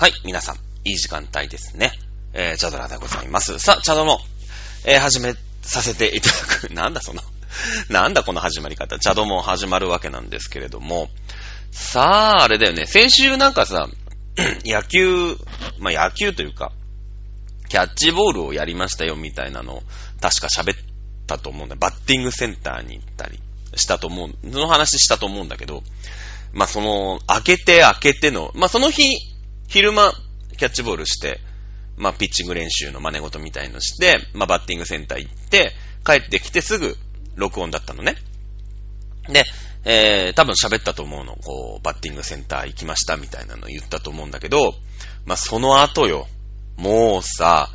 はい、皆さん、いい時間帯ですね。えー、チャドラでございます。さあ、チャドの、えー、始めさせていただく。なんだその、なんだこの始まり方。チャドも始まるわけなんですけれども。さあ、あれだよね。先週なんかさ、野球、まあ、野球というか、キャッチボールをやりましたよみたいなのを、確か喋ったと思うんだ。バッティングセンターに行ったりしたと思う、その話したと思うんだけど、まあ、その、開けて開けての、まあ、その日、昼間、キャッチボールして、まあ、ピッチング練習の真似事みたいのして、まあ、バッティングセンター行って、帰ってきてすぐ、録音だったのね。で、えー、多分喋ったと思うの。こう、バッティングセンター行きましたみたいなの言ったと思うんだけど、まあ、その後よ。もうさ、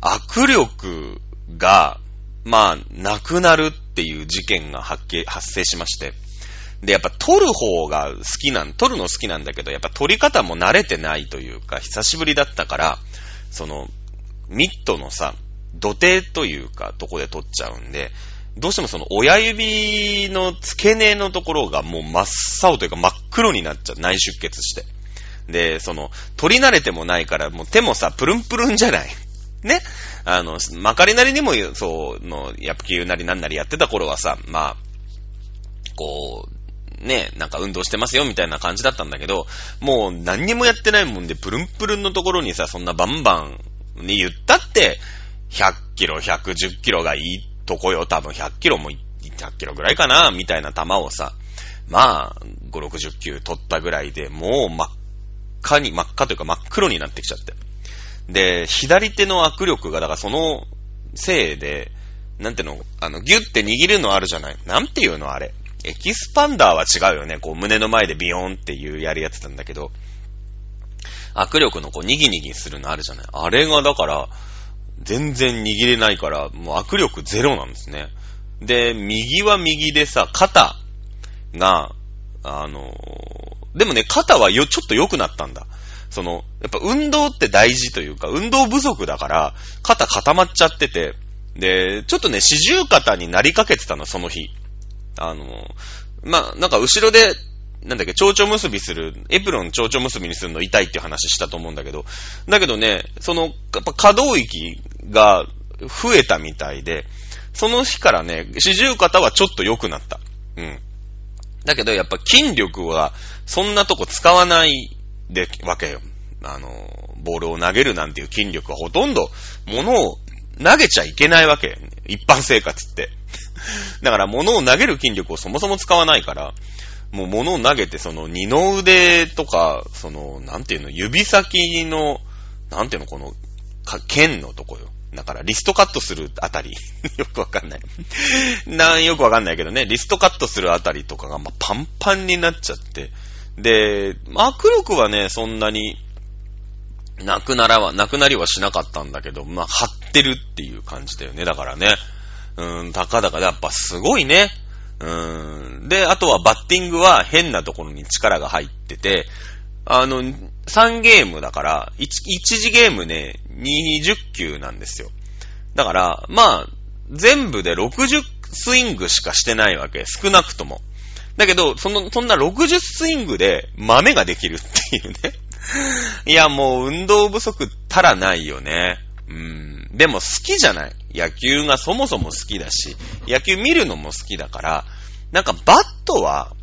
握力が、まあ、なくなるっていう事件が発発生しまして。で、やっぱ撮る方が好きなん、撮るの好きなんだけど、やっぱ撮り方も慣れてないというか、久しぶりだったから、その、ミットのさ、土手というか、とこで撮っちゃうんで、どうしてもその親指の付け根のところがもう真っ青というか真っ黒になっちゃう。内出血して。で、その、取り慣れてもないから、もう手もさ、プルンプルンじゃない。ねあの、まかりなりにも、そう、の、野球なりなんなりやってた頃はさ、まあ、こう、ね、なんか運動してますよみたいな感じだったんだけど、もう何にもやってないもんで、プルンプルンのところにさ、そんなバンバンに言ったって、100キロ、110キロがいいとこよ、多分100キロも100キロぐらいかな、みたいな球をさ、まあ、5、60球取ったぐらいで、もう真っ赤に、真っ赤というか真っ黒になってきちゃって。で、左手の握力が、だからそのせいで、なんていうの、あの、ギュって握るのあるじゃない？なんていうのあれ？エキスパンダーは違うよね。こう胸の前でビヨーンっていうやるやつなんだけど、握力のこうニギニギするのあるじゃない。あれがだから、全然握れないから、もう握力ゼロなんですね。で、右は右でさ、肩が、あのーでもね、肩はよ、ちょっと良くなったんだ。その、やっぱ運動って大事というか、運動不足だから、肩固まっちゃってて、で、ちょっとね、四十肩になりかけてたの、その日。あの、まあ、なんか後ろで、なんだっけ、蝶々結びする、エプロン蝶々結びにするの痛いっていう話したと思うんだけど、だけどね、その、やっぱ可動域が増えたみたいで、その日からね、四十肩はちょっと良くなった。うん。だけどやっぱ筋力はそんなとこ使わないでわけよ。あの、ボールを投げるなんていう筋力はほとんど物を投げちゃいけないわけ。一般生活って。だから物を投げる筋力をそもそも使わないから、もう物を投げてその二の腕とか、その、なんていうの、指先の、なんていうの、この、か剣のとこよ。だから、リストカットするあたり。よくわかんない。なん、よくわかんないけどね、リストカットするあたりとかが、まあ、パンパンになっちゃって。で、握力はね、そんなに、なくならは、なくなりはしなかったんだけど、まあ、張ってるっていう感じだよね。だからね。うん、たかだかやっぱすごいね。うん。で、あとはバッティングは変なところに力が入ってて、あの、3ゲームだから、1, 1次ゲームね、20球なんですよ。だから、まあ、全部で60スイングしかしてないわけ。少なくとも。だけど、その、そんな60スイングで豆ができるっていうね。いや、もう運動不足たらないよね。うん。でも好きじゃない。野球がそもそも好きだし、野球見るのも好きだから、なんかバットは、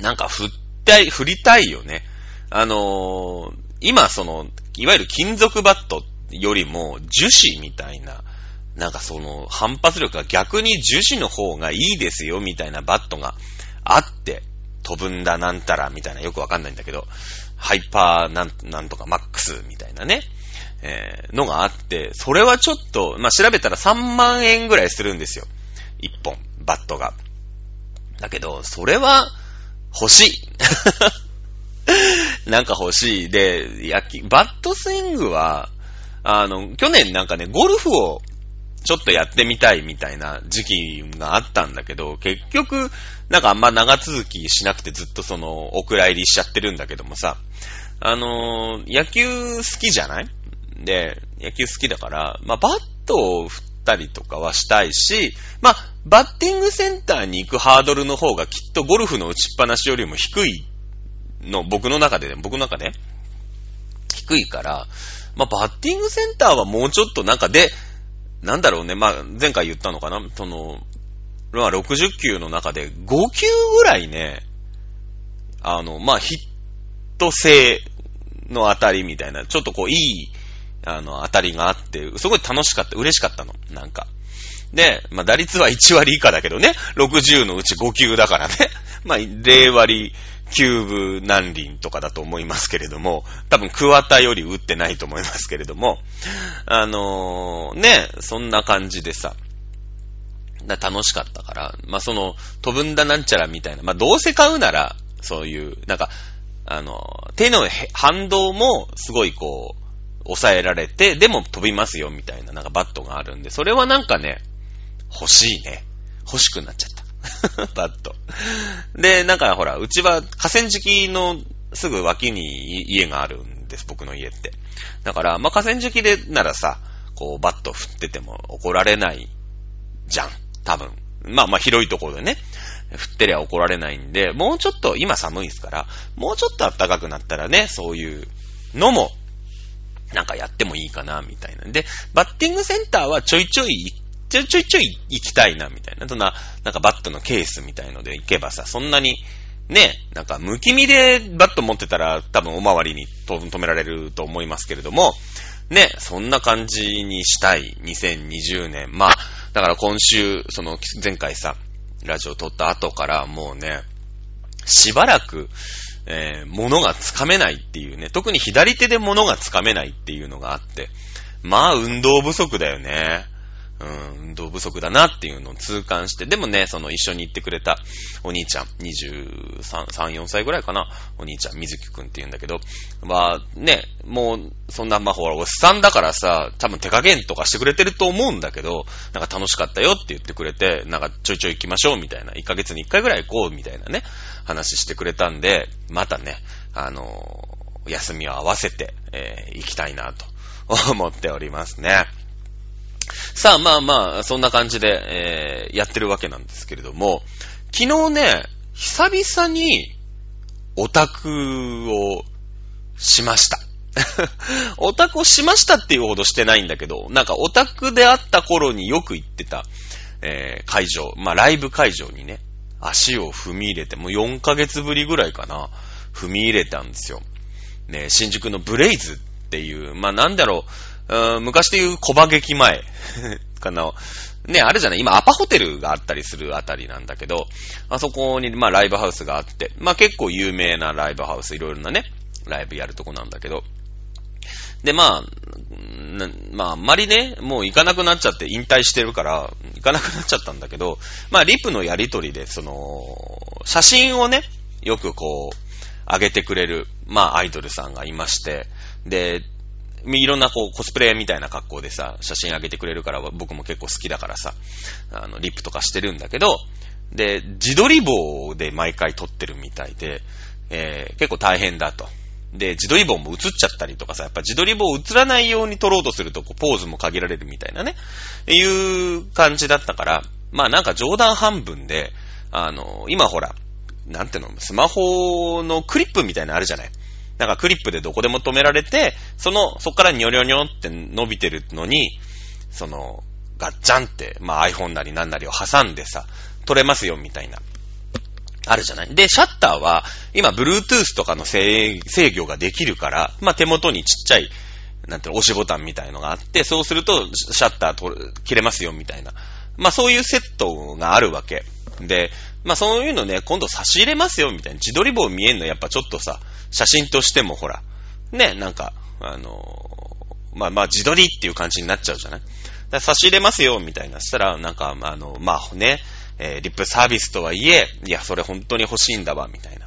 なんか振ったい、振りたいよね。あのー今その、いわゆる金属バットよりも樹脂みたいな、なんかその反発力が逆に樹脂の方がいいですよみたいなバットがあって、飛ぶんだなんたらみたいなよくわかんないんだけど、ハイパーなんなんとかマックスみたいなね、えーのがあって、それはちょっと、まあ、調べたら3万円ぐらいするんですよ。1本、バットが。だけど、それは欲しい。なんか欲しい。で、野球、バットスイングは、あの、去年なんかね、ゴルフをちょっとやってみたいみたいな時期があったんだけど、結局、なんかあんま長続きしなくてずっとその、お蔵入りしちゃってるんだけどもさ、あのー野球好きじゃない？で、野球好きだから、まあ、バットを振ったりとかはしたいし、まあ、バッティングセンターに行くハードルの方がきっとゴルフの打ちっぱなしよりも低いの、僕の中でね、僕の中で。低いから、まあ、バッティングセンターはもうちょっとなんかで、なんだろうね、まあ、前回言ったのかなその、まあ、60球の中で5球ぐらいね、あの、まあ、ヒット性の当たりみたいな、ちょっとこう、いい、あの、当たりがあって、すごい楽しかった、嬉しかったの、なんか。で、まあ、打率は1割以下だけどね、60のうち5球だからね。まあ、0割9分何輪とかだと思いますけれども、多分桑田より打ってないと思いますけれども、あのー、ね、そんな感じでさ、楽しかったから、まあ、その、飛ぶんだなんちゃらみたいな、まあ、どうせ買うなら、そういう、なんか、あの、手の反動もすごいこう、抑えられて、でも飛びますよみたいななんかバットがあるんで、それはなんかね、欲しいね。欲しくなっちゃった。バット。で、なんかほら、うちは河川敷のすぐ脇に家があるんです、僕の家って。だから、まあ、河川敷でならさ、こう、バット振ってても怒られないじゃん。多分。まあまあ広いところでね、振ってりゃ怒られないんで、もうちょっと、今寒いですから、もうちょっと暖かくなったらね、そういうのも、なんかやってもいいかな、みたいな。で、バッティングセンターはちょいちょいちょいちょいちょい行きたいな、みたいな。そんな、なんかバットのケースみたいので行けばさ、そんなに、ね、なんか無気味でバット持ってたら多分おまわりに止められると思いますけれども、ね、そんな感じにしたい2020年。まあ、だから今週、その前回さ、ラジオ撮った後からもうね、しばらく、えー、物がつかめないっていうね、特に左手で物がつかめないっていうのがあって、まあ運動不足だよね。うん、運動不足だなっていうのを痛感して、でもね、その一緒に行ってくれたお兄ちゃん、23、3、4歳ぐらいかな、お兄ちゃん、水木くんって言うんだけど、まあね、もう、そんな、まあほら、おっさんだからさ、多分手加減とかしてくれてると思うんだけど、なんか楽しかったよって言ってくれて、なんかちょいちょい行きましょうみたいな、1ヶ月に1回ぐらい行こうみたいなね、話してくれたんで、またね、あのー、休みを合わせて、えー、行きたいなと 思っておりますね。さあ、まあまあ、そんな感じで、えー、やってるわけなんですけれども、昨日ね、久々に、オタクをしました。オタクをしましたっていうほどしてないんだけど、なんかオタクであった頃によく行ってた、えー、会場、まあライブ会場にね、足を踏み入れて、もう4ヶ月ぶりぐらいかな、踏み入れたんですよ。ね、新宿のブレイズっていう、まあなんだろう、う、昔で言う小馬劇前 かな。ね、あれじゃない今アパホテルがあったりするあたりなんだけど、あそこに、まあライブハウスがあって、まあ結構有名なライブハウス、いろいろなね、ライブやるとこなんだけど、で、まあ、まあ、あんまりね、もう行かなくなっちゃって引退してるから、行かなくなっちゃったんだけど、まあ、リプのやりとりで、その、写真をね、よくこう、上げてくれる、まあ、アイドルさんがいまして、で、いろんなこうコスプレみたいな格好でさ、写真上げてくれるから僕も結構好きだからさ、あの、リップとかしてるんだけど、で、自撮り棒で毎回撮ってるみたいで、えー、結構大変だと。で、自撮り棒も映っちゃったりとかさ、やっぱ自撮り棒映らないように撮ろうとすると、こう、ポーズも限られるみたいなね、いう感じだったから、まあなんか冗談半分で、あの、今ほら、なんていうの、スマホのクリップみたいなのあるじゃないなんかクリップでどこでも止められて、その、そっからニョニョニョって伸びてるのに、その、ガッチャンって、まあ iPhone なりなんなりを挟んでさ、撮れますよみたいな。あるじゃない？で、シャッターは、今、Bluetooth とかの制御ができるから、まあ手元にちっちゃい、なんていうの、押しボタンみたいのがあって、そうすると、シャッター切れますよみたいな。まあそういうセットがあるわけ。で、まあそういうのね、今度差し入れますよみたいな。自撮り棒見えんのやっぱちょっとさ、写真としてもほら、ね、なんか、あのー、まあまあ自撮りっていう感じになっちゃうじゃない？差し入れますよみたいな。したら、なんか、あの、まあね、えー、リップサービスとはいえ、いや、それ本当に欲しいんだわ、みたいな。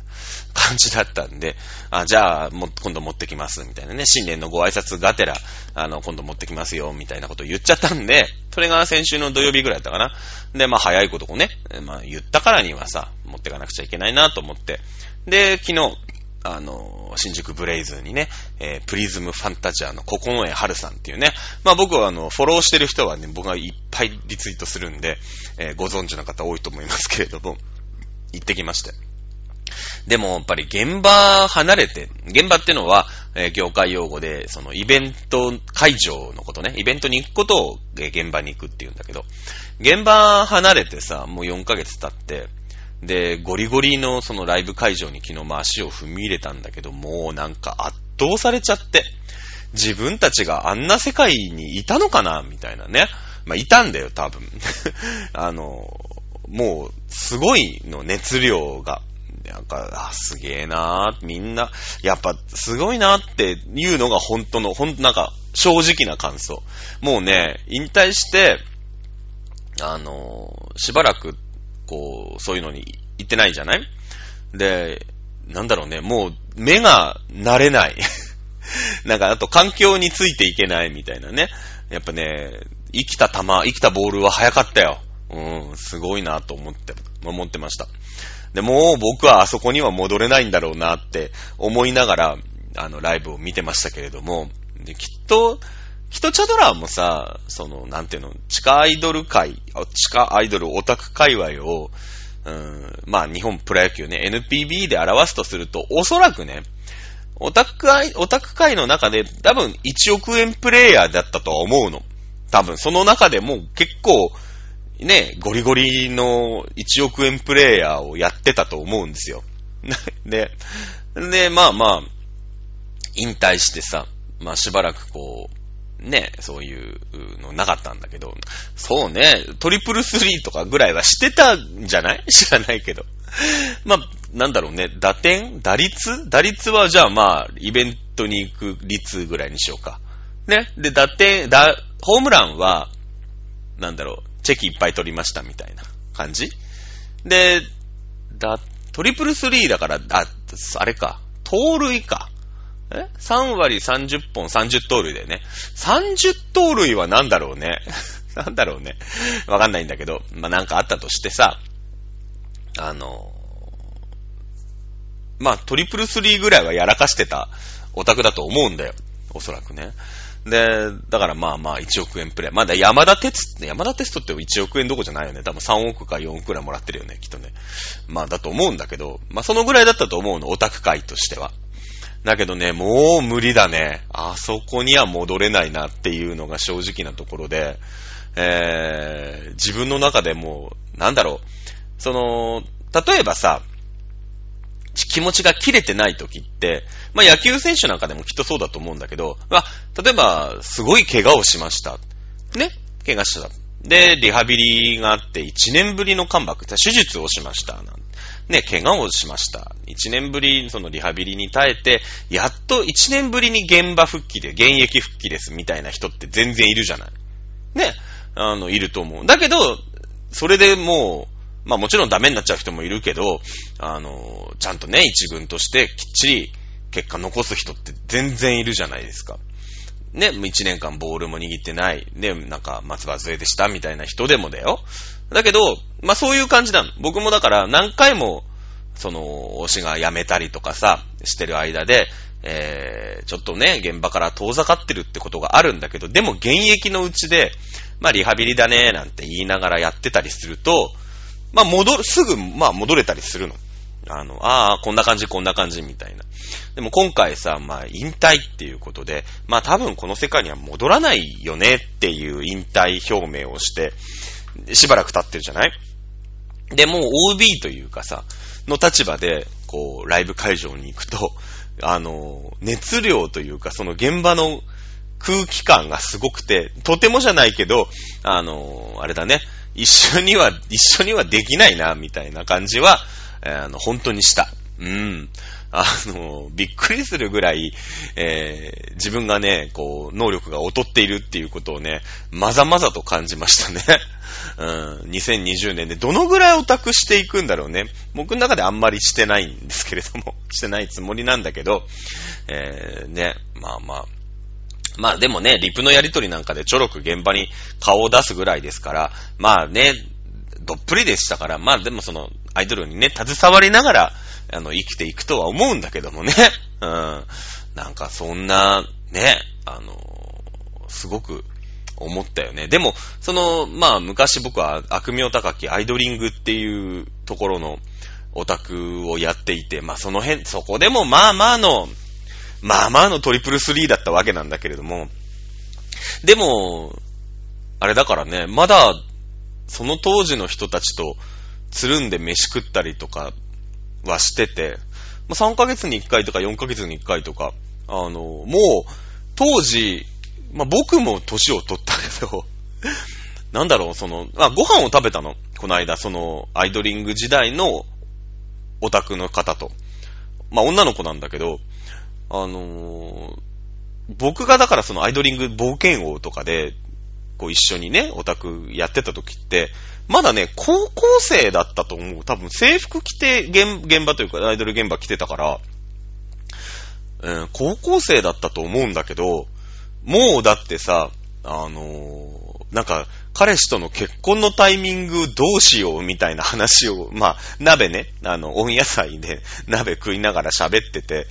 感じだったんで、あ、じゃあ、も、今度持ってきます、みたいなね、新年のご挨拶がてら、あの、今度持ってきますよ、みたいなことを言っちゃったんで、それが先週の土曜日ぐらいだったかな。で、まあ、早いことをね、まあ、言ったからにはさ、持ってかなくちゃいけないなと思って、で、昨日、あの、新宿ブレイズにね、えー、プリズムファンタジアの九重春さんっていうね、まあ僕はあの、フォローしてる人はね、僕がいっぱいリツイートするんで、えー、ご存知の方多いと思いますけれども、行ってきまして。でも、やっぱり現場離れて、現場ってのは、えー、業界用語で、そのイベント会場のことね、イベントに行くことを、え、現場に行くって言うんだけど、現場離れてさ、もう4ヶ月経って、で、ゴリゴリのそのライブ会場に昨日も足を踏み入れたんだけど、もうなんか圧倒されちゃって、自分たちがあんな世界にいたのかなみたいなね。まあ、いたんだよ、多分。あの、もう、すごいの熱量が。なんか、あ、すげえなーみんな、やっぱ、すごいなっていうのが本当の、ほんなんか、正直な感想。もうね、引退して、あの、しばらく、こう、そういうのに行ってないじゃない？で、なんだろうね、もう、目が慣れない。なんか、あと環境についていけないみたいなね。やっぱね、生きた球、生きたボールは速かったよ。うん、すごいなと思って、思ってました。で、もう僕はあそこには戻れないんだろうなって思いながら、あの、ライブを見てましたけれども、で、きっと、きっとチャドラーもさ、その、なんていうの、地下アイドル界、地下アイドルオタク界隈を、うん、まあ日本プロ野球ね、NPB で表すとすると、おそらくね、オタク、オタク界の中で多分1億円プレイヤーだったとは思うの。多分その中でも結構、ね、ゴリゴリの1億円プレイヤーをやってたと思うんですよ。で、で、まあまあ、引退してさ、まあしばらくこう、ね、そういうのなかったんだけど、そうね、トリプルスリーとかぐらいはしてたんじゃない？知らないけど。まあ、なんだろうね、打点？打率？打率はじゃあまあ、イベントに行く率ぐらいにしようか。ね？で、打点、だ、ホームランは、なんだろう、チェキいっぱい取りましたみたいな感じ？で、だ、トリプルスリーだから、あ、あれか、盗塁か。え ?3 割30本30盗塁だよね。30盗塁は何だろうね。なんだろうね。わかんないんだけど、まあ、なんかあったとしてさ、あの、まあ、トリプルスリーぐらいはやらかしてたオタクだと思うんだよ。おそらくね。で、だからまあまあ1億円プレイ。まだ山田鉄、山田鉄トって1億円どこじゃないよね。多分3億か4億くらいもらってるよね、きっとね。まあだと思うんだけど、まあそのぐらいだったと思うの、オタク界としては。だけどね、もう無理だね。あそこには戻れないなっていうのが正直なところで、えー、自分の中でもなんだろう。その、例えばさ、気持ちが切れてない時って、まあ野球選手なんかでもきっとそうだと思うんだけど、まあ、例えば、すごい怪我をしました。ね？怪我した。で、リハビリがあって1年ぶりのカムバック、手術をしました。ね、怪我をしました。1年ぶり、そのリハビリに耐えて、やっと1年ぶりに現場復帰で、現役復帰ですみたいな人って全然いるじゃない。ね、あの、いると思う。だけど、それでもう、まあもちろんダメになっちゃう人もいるけど、あの、ちゃんとね、一軍としてきっちり結果残す人って全然いるじゃないですか。ね、一年間ボールも握ってない。ね、なんか松葉杖でしたみたいな人でもだよ。だけど、まあそういう感じなの。僕もだから何回も、その、推しが辞めたりとかさ、してる間で、えー、ちょっとね、現場から遠ざかってるってことがあるんだけど、でも現役のうちで、まあリハビリだね、なんて言いながらやってたりすると、まあ戻る、すぐ、まあ戻れたりするの。あの、ああ、こんな感じ、こんな感じ、みたいな。でも今回さ、まあ引退っていうことで、まあ多分この世界には戻らないよねっていう引退表明をして、しばらく経ってるじゃない？で、もう OB というかさ、の立場で、こう、ライブ会場に行くと、あの、熱量というか、その現場の空気感がすごくて、とてもじゃないけど、あの、あれだね、一緒には、一緒にはできないな、みたいな感じは、えー、あの、本当にした。うん。あの、びっくりするぐらい、えー、自分がね、こう、能力が劣っているっていうことをね、まざまざと感じましたね。うん、2020年でどのぐらいオタクしていくんだろうね。僕の中であんまりしてないんですけれども、してないつもりなんだけど、えー、ね、まあまあ、まあでもね、リプのやりとりなんかでちょろく現場に顔を出すぐらいですから、まあね、どっぷりでしたから、まあでもそのアイドルにね、携わりながら、あの、生きていくとは思うんだけどもね。うん。なんかそんな、ね、あの、すごく思ったよね。でも、その、まあ昔僕は悪名高きアイドリングっていうところの、オタクをやっていて、まあその辺、そこでもまあまあの、まあまあのトリプルスリーだったわけなんだけれども、でも、あれだからね、まだ、その当時の人たちとつるんで飯食ったりとかはしてて、ま、3ヶ月に1回とか4ヶ月に1回とか、あの、もう、当時、まあ、僕も年を取ったけど、なんだろう、その、あ、ご飯を食べたの。この間、その、アイドリング時代のオタクの方と。まあ、女の子なんだけど、あのー、僕がだからそのアイドリング冒険王とかで、こう一緒にね、オタクやってた時って、まだね、高校生だったと思う。多分制服着て現現場というかアイドル現場来てたから、うん、高校生だったと思うんだけど、もうだってさ、あのー、なんか、彼氏との結婚のタイミングどうしようみたいな話を、まあ、鍋ね、あの、温野菜で鍋食いながら喋ってて、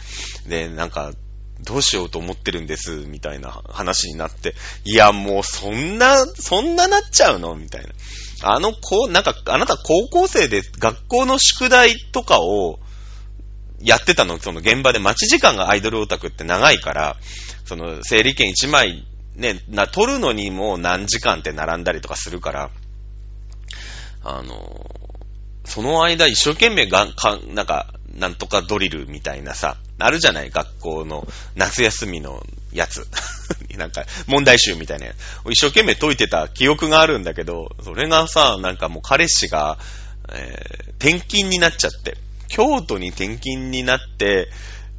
で、なんか、どうしようと思ってるんです、みたいな話になって、いや、もうそんな、そんななっちゃうのみたいな。あの子、なんか、あなた高校生で学校の宿題とかをやってたの、その現場で待ち時間がアイドルオタクって長いから、その整理券1枚ね、な、取るのにも何時間って並んだりとかするから、あの、その間一生懸命が、か、なんか、なんとかドリルみたいなさ、あるじゃない学校の夏休みのやつ。なんか、問題集みたいなやつ。一生懸命解いてた記憶があるんだけど、それがさ、なんかもう彼氏が、えー、転勤になっちゃって、京都に転勤になって、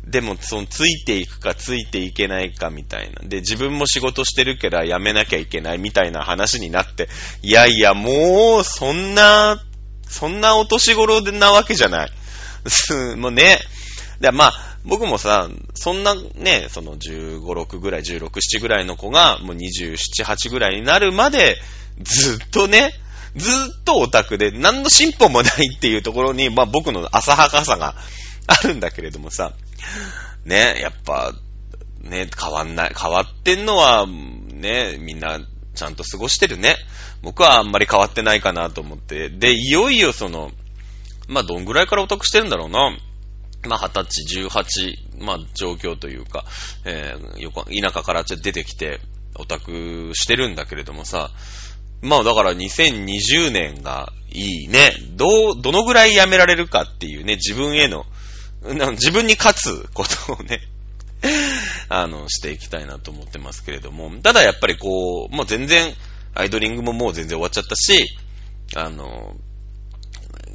でも、その、ついていくかついていけないかみたいな。で、自分も仕事してるから辞めなきゃいけないみたいな話になって、いやいや、もう、そんな、そんなお年頃なわけじゃない。もうね。で、まあ、僕もさ、そんなね、その15、6ぐらい、16、7ぐらいの子が、もう27、8ぐらいになるまで、ずっとね、ずっとオタクで、何の進歩もないっていうところに、まあ僕の浅はかさがあるんだけれどもさ、ね、やっぱ、ね、変わんない、変わってんのは、ね、みんなちゃんと過ごしてるね。僕はあんまり変わってないかなと思って。で、いよいよその、まあ、どんぐらいからオタクしてるんだろうな。まあ、20歳、18、まあ、状況というか、えー、田舎から出てきて、オタクしてるんだけれどもさ、まあ、だから2020年がいいね。どう、どのぐらいやめられるかっていうね、自分への、自分に勝つことをね、あの、していきたいなと思ってますけれども、ただやっぱりこう、もう全然、アイドリングももう全然終わっちゃったし、あの、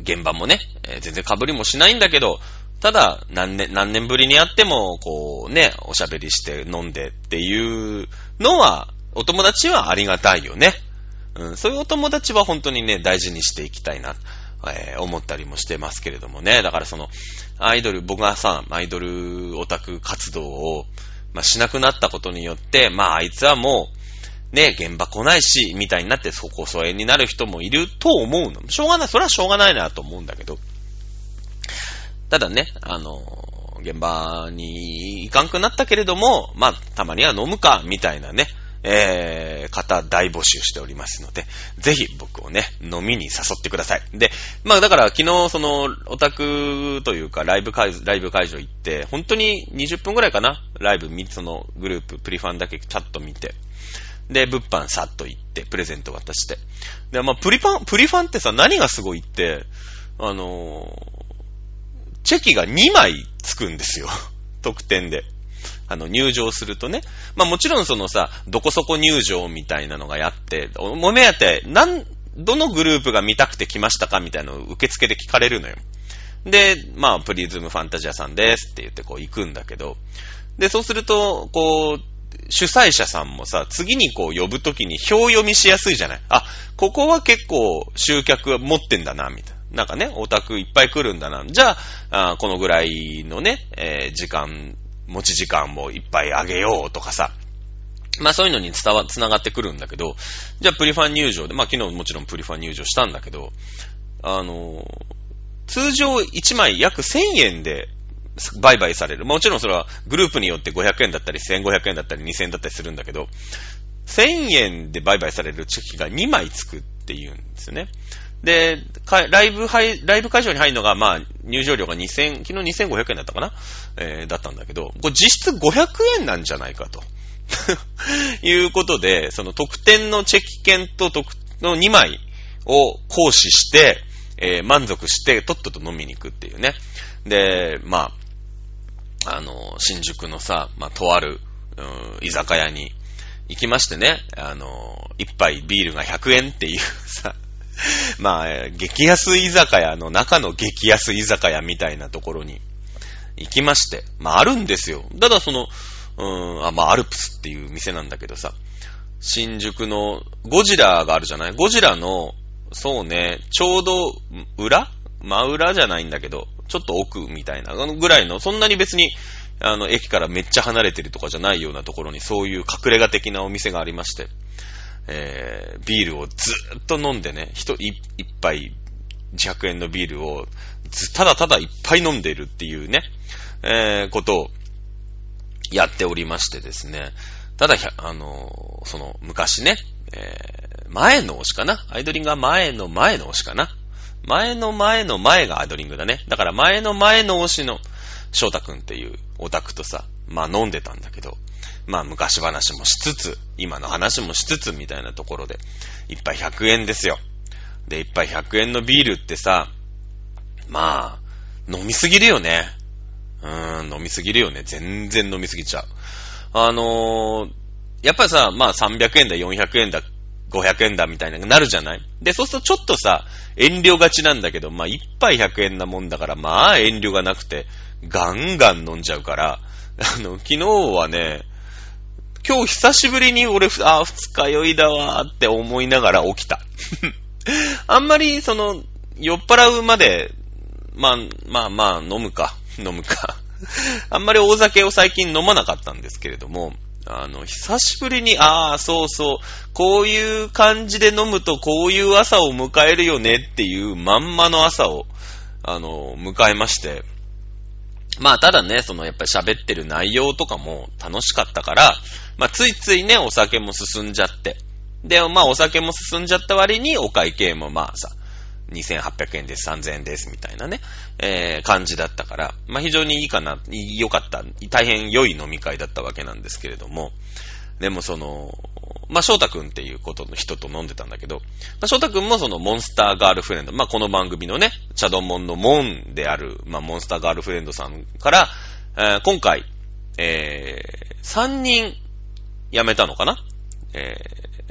現場もね、えー、全然被りもしないんだけど、ただ、何年、何年ぶりに会っても、こうね、おしゃべりして飲んでっていうのは、お友達はありがたいよね。うん、そういうお友達は本当にね、大事にしていきたいな、えー、思ったりもしてますけれどもね。だからその、アイドル、僕がさ、アイドルオタク活動を、まあ、しなくなったことによって、まあ、あいつはもう、ね、現場来ないし、みたいになってそこ疎遠になる人もいると思うの。しょうがない、それはしょうがないなと思うんだけど。ただね、あの、現場に行かんくなったけれども、まあ、たまには飲むか、みたいなね、えー、方大募集しておりますので、ぜひ僕をね、飲みに誘ってください。で、まあだから昨日その、オタクというかライブ会、ライブ会場行って、本当に20分くらいかな？ライブ、そのグループ、プリファンだけチャット見て、で、物販さっと行って、プレゼント渡して。で、まあ、プリファン、プリファンってさ、何がすごいって、あのー、チェキが2枚つくんですよ。特典で。あの、入場するとね。まあもちろんそのさ、どこそこ入場みたいなのがやって、お目当て、なん、どのグループが見たくて来ましたかみたいなのを受付で聞かれるのよ。で、まあ、プリズムファンタジアさんですって言ってこう行くんだけど、で、そうすると、こう、主催者さんもさ、次にこう呼ぶときに表読みしやすいじゃない？あ、ここは結構集客持ってんだな、みたいな。なんかね、オタクいっぱい来るんだな。じゃあ、あこのぐらいのね、えー、時間、持ち時間もいっぱいあげようとかさ。まあそういうのに伝わ、繋がってくるんだけど、じゃあプリファン入場で、まあ昨日もちろんプリファン入場したんだけど、あのー、通常1枚約1000円で売買される。もちろんそれはグループによって500円だったり1500円だったり2000円だったりするんだけど、1000円で売買されるチェキが2枚つくっていうんですね。で、ライブライブ会場に入るのが、まあ、入場料が2000、昨日2500円だったかな？えー、だったんだけど、これ実質500円なんじゃないかと。いうことで、その特典のチェキ券と特の2枚を行使して、えー、満足して、とっとと飲みに行くっていうね。で、まあ、あの、新宿のさ、まあ、とある、うん、居酒屋に行きましてね、あの、一杯ビールが100円っていうさ、まあ、激安居酒屋の中の激安居酒屋みたいなところに行きまして、まああるんですよ。ただその、うん、あ、まあアルプスっていう店なんだけどさ、新宿のゴジラがあるじゃない？ゴジラの、そうね、ちょうど裏真裏じゃないんだけど、ちょっと奥みたいなぐらいの、そんなに別に、あの、駅からめっちゃ離れてるとかじゃないようなところにそういう隠れ家的なお店がありまして、えー、ビールをずーっと飲んでね、一杯100円のビールをただただいっぱい飲んでるっていうね、えー、ことをやっておりましてですね、ただ、あの、その、昔ね、えー、前の推しかな？アイドリングは前の前の推しかな？前の前の前がアドリングだね。だから前の前の推しの翔太くんっていうオタクとさ、まあ飲んでたんだけど、まあ昔話もしつつ、今の話もしつつみたいなところで、一杯100円ですよ。で、一杯100円のビールってさ、まあ、飲みすぎるよね。うーん、飲みすぎるよね。全然飲みすぎちゃう。あのー、やっぱりさ、まあ300円だ、400円だ、500円だみたいななるじゃない？で、そうするとちょっとさ、遠慮がちなんだけど、まあ一杯100円なもんだから、まあ遠慮がなくて、ガンガン飲んじゃうから、あの、昨日はね、今日久しぶりに俺、あ、二日酔いだわーって思いながら起きた。あんまり、その、酔っ払うまで、まあ、まあまあ、飲むか、飲むか。あんまり大酒を最近飲まなかったんですけれども、あの、久しぶりに、ああ、そうそう、こういう感じで飲むとこういう朝を迎えるよねっていうまんまの朝を、あの、迎えまして、まあ、ただね、その、やっぱり喋ってる内容とかも楽しかったから、まあ、ついついね、お酒も進んじゃって。で、まあ、お酒も進んじゃった割に、お会計もまあさ、2800円です、3000円です、みたいなね、えー、感じだったから、まあ、非常にいいかな、良かった、大変良い飲み会だったわけなんですけれども、でもその、まあ、翔太くんっていうことの人と飲んでたんだけど、まあ、翔太くんもそのモンスターガールフレンド、まあ、この番組のね、チャドモンのモンである、まあ、モンスターガールフレンドさんから、えー、今回、えー、3人辞めたのかな？え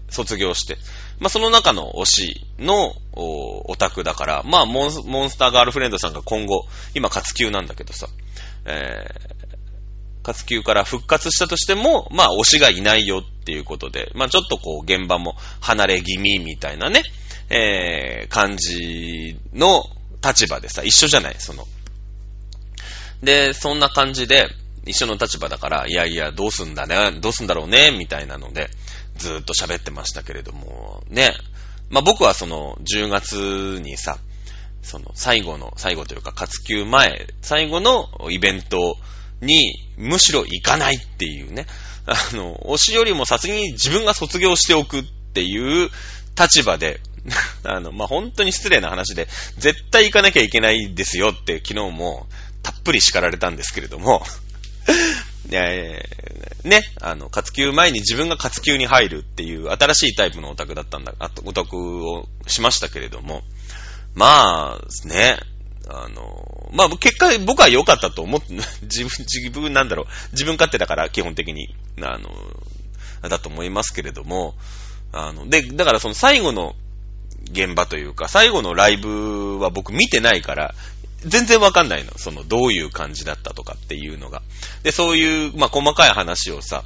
ー、卒業して。まあ、その中の推しのオタクだから、まあモン、モンスターガールフレンドさんが今後、今活休なんだけどさ、えー、活休から復活したとしても、まあ、推しがいないよっていうことで、まあ、ちょっとこう、現場も離れ気味みたいなね、えー、感じの立場でさ、一緒じゃないその。で、そんな感じで、一緒の立場だから、いやいや、どうすんだね、どうすんだろうね、みたいなので、ずっと喋ってましたけれども、ね。まあ、僕はその、10月にさ、その、最後の、最後というか、活休前、最後のイベントに、むしろ行かないっていうね。あの、推しよりも先に自分が卒業しておくっていう立場で、あの、まあ、本当に失礼な話で、絶対行かなきゃいけないですよって昨日もたっぷり叱られたんですけれども、えー、ね、あの、活休前に自分が活休に入るっていう新しいタイプのオタクだったんだ、オタクをしましたけれども、まあ、ね、あの、まあ、結果僕は良かったと思って、自分、自分なんだろう、自分勝手だから基本的に、あの、だと思いますけれども、あの、で、だからその最後の現場というか、最後のライブは僕見てないから、全然わかんないの。その、どういう感じだったとかっていうのが。で、そういう、まあ、細かい話をさ、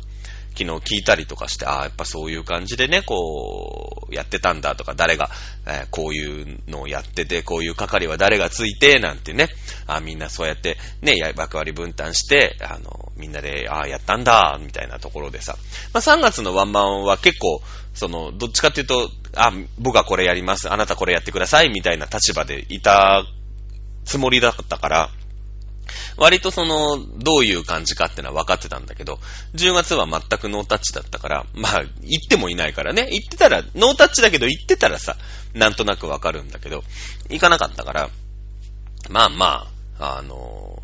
昨日聞いたりとかして、ああ、やっぱそういう感じでね、こう、やってたんだとか、誰が、えー、こういうのをやってて、こういう係は誰がついて、なんてね、あみんなそうやって、ね、役割分担して、あの、みんなで、ああ、やったんだ、みたいなところでさ、まあ、3月のワンマンは結構、その、どっちかっていうと、あ、僕はこれやります、あなたこれやってください、みたいな立場でいたつもりだったから、割とその、どういう感じかってのは分かってたんだけど、10月は全くノータッチだったから、まあ、行ってもいないからね、行ってたら、ノータッチだけど行ってたらさ、なんとなく分かるんだけど、行かなかったから、まあまあ、あの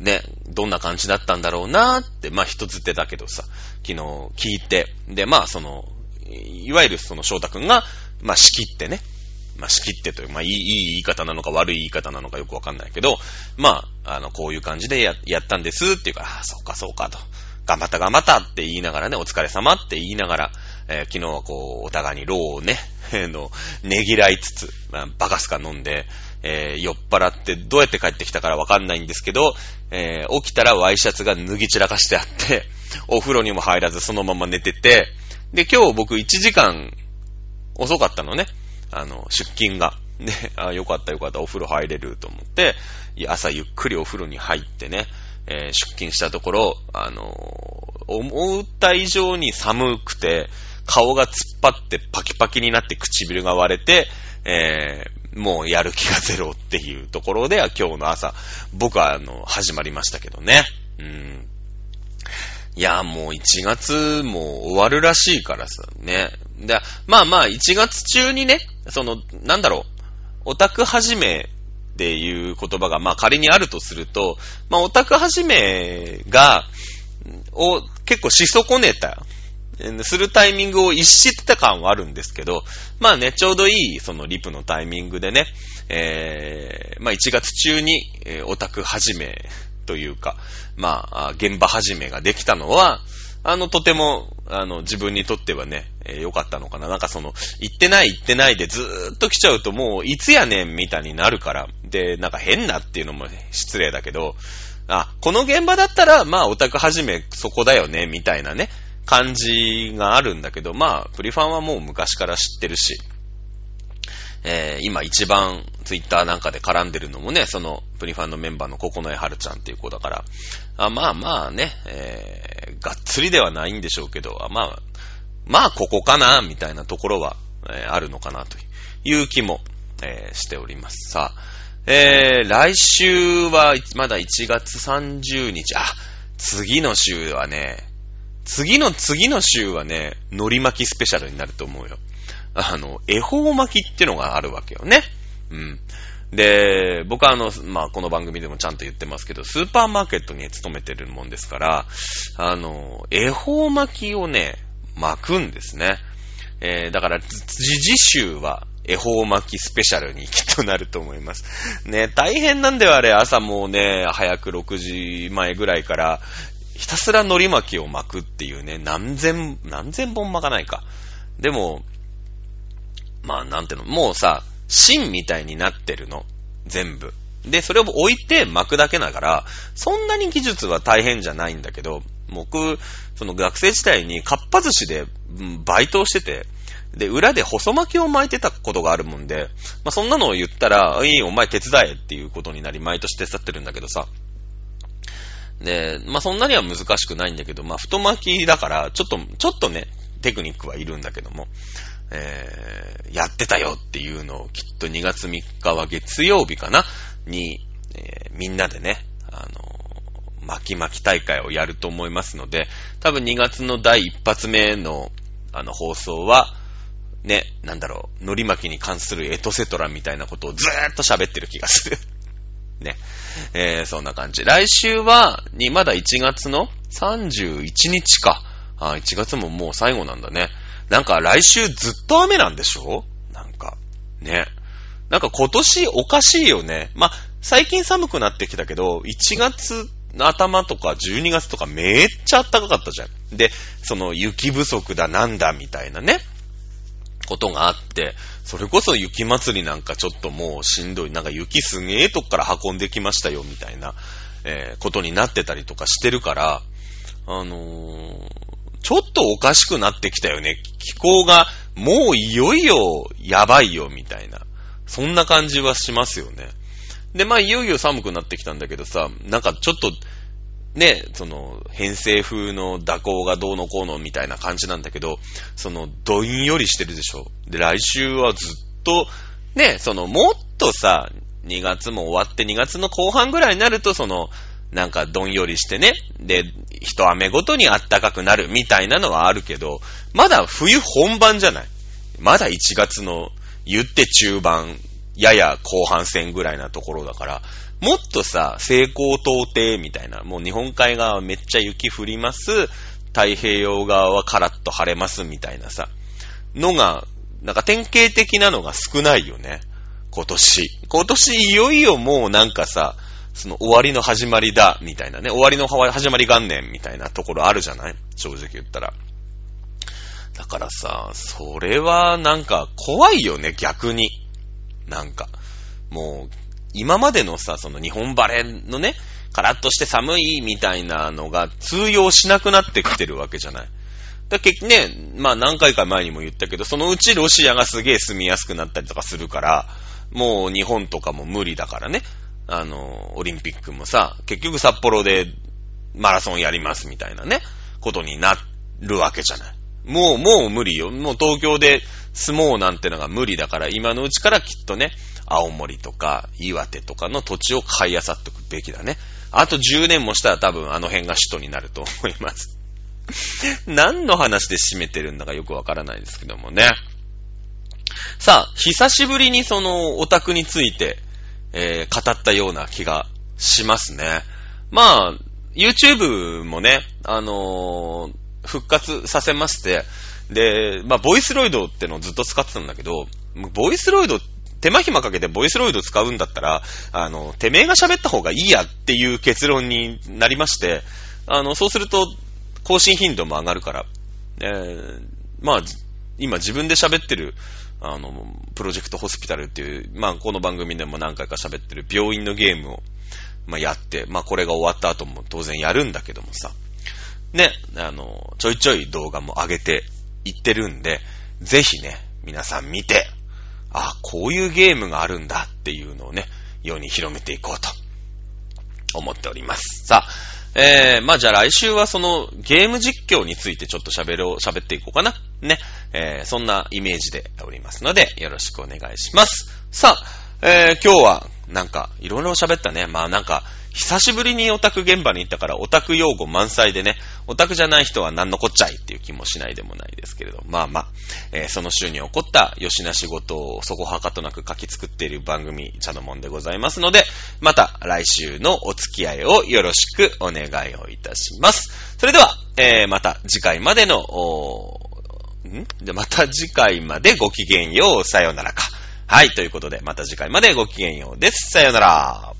ー、ね、どんな感じだったんだろうなーって、まあ人づてだけどさ、昨日聞いて、で、まあその、いわゆるその翔太くんが、まあ仕切ってね、まあ、仕切ってという、まあ、いい、いい言い方なのか悪い言い方なのかよくわかんないけど、まあ、あの、こういう感じでや、やったんですっていうから、あ、そうかそうかと。頑張った頑張ったって言いながらね、お疲れ様って言いながら、えー、昨日はこう、お互いにローをね、の、ねぎらいつつ、まあ、バカスカ飲んで、えー、酔っ払ってどうやって帰ってきたからわかんないんですけど、えー、起きたらワイシャツが脱ぎ散らかしてあって、お風呂にも入らずそのまま寝てて、で、今日僕1時間遅かったのね。あの、出勤が。で、あ、よかったよかった、お風呂入れると思って、朝ゆっくりお風呂に入ってね、えー、出勤したところ、あのー、思った以上に寒くて、顔が突っ張ってパキパキになって唇が割れて、えー、もうやる気がゼロっていうところでは今日の朝、僕はあの、始まりましたけどね。うん。いや、もう1月も終わるらしいからさ、ね。で、まあまあ1月中にね、その、なんだろう、オタクはじめっていう言葉が、まあ仮にあるとすると、まあオタクはじめが、を結構し損ねた、するタイミングを逸してた感はあるんですけど、まあね、ちょうどいい、そのリプのタイミングでね、えー、まあ1月中に、えー、オタクはじめというか、まあ、現場始めができたのは、あの、とても、あの、自分にとってはね、えー、良かったのかな。なんかその、行ってない行ってないでずーっと来ちゃうともう、いつやねんみたいになるから。で、なんか変なっていうのも失礼だけど、あ、この現場だったら、まあ、オタク始めそこだよね、みたいなね、感じがあるんだけど、まあ、プリファンはもう昔から知ってるし、えー、今一番ツイッターなんかで絡んでるのもね、そのプリファンのメンバーのココノエハルちゃんっていう子だから、あまあまあね、えー、がっつりではないんでしょうけど、まあ、まあここかな、みたいなところは、えー、あるのかなという気も、えー、しております。さあ、えー、来週はまだ1月30日、あ、次の週はね、次の次の週はね、のり巻きスペシャルになると思うよ。あの、恵方巻きってのがあるわけよね。うん。で、僕はあの、まあ、この番組でもちゃんと言ってますけど、スーパーマーケットに勤めてるもんですから、あの、恵方巻きをね、巻くんですね。えー、だから、次週は、恵方巻きスペシャルにきっとなると思います。ね、大変なんだよ、あれ。朝もうね、早く6時前ぐらいから、ひたすら海苔巻きを巻くっていうね、何千、何千本巻かないか。でも、まあなんていうの、もうさ、芯みたいになってるの。全部。で、それを置いて巻くだけだから、そんなに技術は大変じゃないんだけど、僕、その学生時代にかっぱ寿司で、バイトをしてて、で、裏で細巻きを巻いてたことがあるもんで、まあ、そんなのを言ったら、いい、お前手伝えっていうことになり、毎年手伝ってるんだけどさ。で、まあ、そんなには難しくないんだけど、まあ、太巻きだから、ちょっと、ちょっとね、テクニックはいるんだけども。えー、やってたよっていうのをきっと2月3日は月曜日かな？に、えー、みんなでね、あの巻き巻き大会をやると思いますので、多分2月の第一発目の、あの、放送は、ね、なんだろう、海苔巻きに関するエトセトラみたいなことをずーっと喋ってる気がする。ね。えー、そんな感じ。来週は、に、まだ1月の31日か。あ、1月ももう最後なんだね。なんか来週ずっと雨なんでしょ？なんか、ね。なんか今年おかしいよね。まあ、最近寒くなってきたけど、1月の頭とか12月とかめっちゃ暖かかったじゃん。で、その雪不足だなんだみたいなね、ことがあって、それこそ雪祭りなんかちょっともうしんどい。なんか雪すげえとこから運んできましたよみたいな、えー、ことになってたりとかしてるから、あのー、ちょっとおかしくなってきたよね。気候がもういよいよやばいよみたいな。そんな感じはしますよね。で、まあいよいよ寒くなってきたんだけどさ、なんかちょっと、ね、その、偏西風の蛇行がどうのこうのみたいな感じなんだけど、その、どんよりしてるでしょ。で、来週はずっと、ね、その、もっとさ、2月も終わって2月の後半ぐらいになると、その、なんかどんよりしてね、で、一雨ごとに暖かくなるみたいなのはあるけど、まだ冬本番じゃないまだ1月の言って中盤、やや後半戦ぐらいなところだから、もっとさ、西高東低みたいな、もう日本海側めっちゃ雪降ります、太平洋側はカラッと晴れますみたいなさ、のが、なんか典型的なのが少ないよね。今年。今年いよいよもうなんかさ、その終わりの始まりだ、みたいなね。終わりの始まり元年みたいなところあるじゃない？正直言ったら。だからさ、それはなんか怖いよね、逆に。なんか。もう、今までのさ、その日本バレーのね、カラッとして寒いみたいなのが通用しなくなってきてるわけじゃない？だけね、まあ何回か前にも言ったけど、そのうちロシアがすげえ住みやすくなったりとかするから、もう日本とかも無理だからね。あの、オリンピックもさ、結局札幌でマラソンやりますみたいなね、ことになるわけじゃない。もう、もう無理よ。もう東京で相撲なんてのが無理だから、今のうちからきっとね、青森とか岩手とかの土地を買い漁っておくべきだね。あと10年もしたら多分あの辺が首都になると思います。何の話で締めてるんだかよくわからないですけどもね。さあ、久しぶりにそのオタクについて、えー、語ったような気がしますね。まあ、YouTube もね、あのー、復活させまして、で、まあ、ボイスロイドってのをずっと使ってたんだけど、ボイスロイド、手間暇かけてボイスロイド使うんだったら、あの、てめえが喋った方がいいやっていう結論になりまして、あの、そうすると、更新頻度も上がるから、えー、まあ、今自分で喋ってる、あの、プロジェクトホスピタルっていう、まあ、この番組でも何回か喋ってる病院のゲームを、まあ、やって、まあ、これが終わった後も当然やるんだけどもさ、ね、あの、ちょいちょい動画も上げていってるんで、ぜひね、皆さん見て、あ、こういうゲームがあるんだっていうのをね、世に広めていこうと思っております。さあ、えー、まあじゃあ来週はそのゲーム実況についてちょっと喋る、喋っていこうかな。ね。えー、そんなイメージでおりますので、よろしくお願いします。さあ、えー、今日はなんかいろいろ喋ったね。まあなんか、久しぶりにオタク現場に行ったからオタク用語満載でね、オタクじゃない人は何のこっちゃいっていう気もしないでもないですけれど、まあまあ、えー、その週に起こった吉な仕事をそこはかとなく書き作っている番組、茶のもんでございますので、また来週のお付き合いをよろしくお願いをいたします。それでは、えー、また次回までの、ん？で、また次回までごきげんよう、さよならか。はい、ということで、また次回までごきげんようです。さよなら。